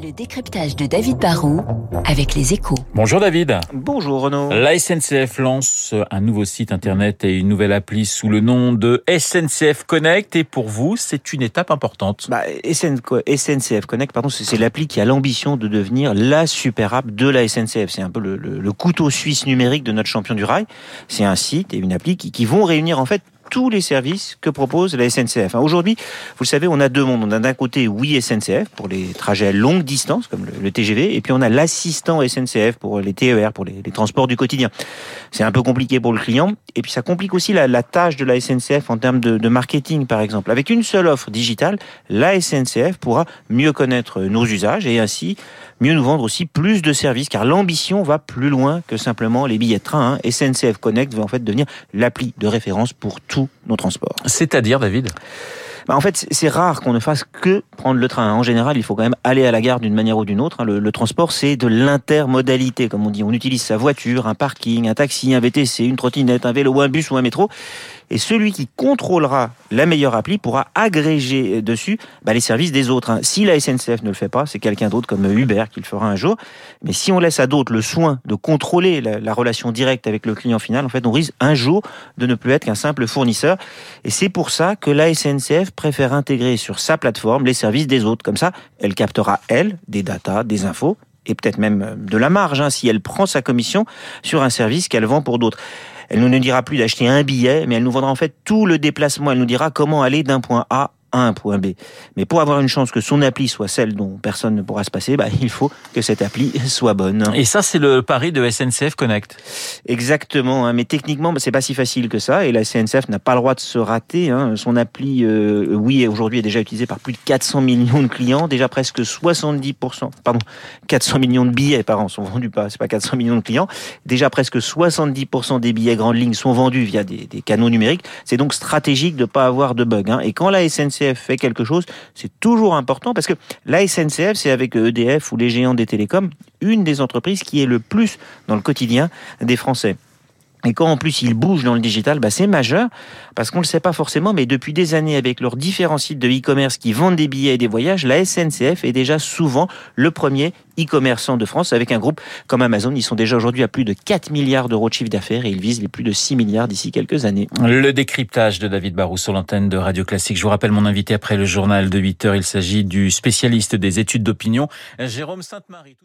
Le décryptage de David Barrault avec les échos. Bonjour David. Bonjour Renaud. La SNCF lance un nouveau site internet et une nouvelle appli sous le nom de SNCF Connect. Et pour vous, c'est une étape importante. Bah, SNCF Connect, pardon, c'est l'appli qui a l'ambition de devenir la super app de la SNCF. C'est un peu le, le, le, couteau suisse numérique de notre champion du rail. C'est un site et une appli qui, qui vont réunir en fait tous les services que propose la SNCF. Aujourd'hui, vous le savez, on a deux mondes. On a d'un côté Oui SNCF pour les trajets à longue distance, comme le, TGV, et puis on a l'assistant SNCF pour les TER, pour les, transports du quotidien. C'est un peu compliqué pour le client, et puis ça complique aussi la, tâche de la SNCF en termes de, marketing, par exemple. Avec une seule offre digitale, la SNCF pourra mieux connaître nos usages et ainsi mieux nous vendre aussi plus de services, car l'ambition va plus loin que simplement les billets de train. Hein. SNCF Connect va en fait devenir l'appli de référence pour tous nos transports. C'est-à-dire, David? Bah en fait, c'est rare qu'on ne fasse que prendre le train. En général, il faut quand même aller à la gare d'une manière ou d'une autre. Le, le transport, c'est de l'intermodalité, comme on dit. On utilise sa voiture, un parking, un taxi, un VTC, une trottinette, un vélo, un bus ou un métro. Et celui qui contrôlera la meilleure appli pourra agréger dessus bah, les services des autres. Hein. Si la SNCF ne le fait pas, c'est quelqu'un d'autre comme Uber qui le fera un jour. Mais si on laisse à d'autres le soin de contrôler la, la, relation directe avec le client final, en fait, on risque un jour de ne plus être qu'un simple fournisseur. Et c'est pour ça que la SNCF préfère intégrer sur sa plateforme les services des autres. Comme ça, elle captera, elle, des datas, des infos et peut-être même de la marge hein, si elle prend sa commission sur un service qu'elle vend pour d'autres. Elle ne nous dira plus d'acheter un billet, mais elle nous vendra en fait tout le déplacement. Elle nous dira comment aller d'un point A à un point B. Mais pour avoir une chance que son appli soit celle dont personne ne pourra se passer, bah, il faut que cette appli soit bonne. Et ça, c'est le pari de SNCF Connect. Exactement, hein, mais techniquement, bah, c'est pas si facile que ça. Et la SNCF n'a pas le droit de se rater. Hein. Son appli, euh, oui, aujourd'hui est déjà utilisée par plus de 400 millions de clients. Déjà presque 70%, pardon, 400 millions de billets par an sont vendus pas, c'est pas 400 millions de clients. Déjà presque 70% des billets grandes lignes sont vendus via des, des canaux numériques. C'est donc stratégique de pas avoir de bug. Hein. Et quand la Fait quelque chose, c'est toujours important parce que la SNCF, c'est avec EDF ou les géants des télécoms, une des entreprises qui est le plus dans le quotidien des Français. Et quand en plus ils bougent dans le digital, bah c'est majeur parce qu'on ne le sait pas forcément, mais depuis des années avec leurs différents sites de e-commerce qui vendent des billets et des voyages, la SNCF est déjà souvent le premier e-commerçant de France avec un groupe comme Amazon. Ils sont déjà aujourd'hui à plus de 4 milliards d'euros de chiffre d'affaires et ils visent les plus de 6 milliards d'ici quelques années. Le décryptage de David Barrou sur l'antenne de Radio Classique. Je vous rappelle mon invité après le journal de 8 heures. Il s'agit du spécialiste des études d'opinion, Jérôme Sainte-Marie.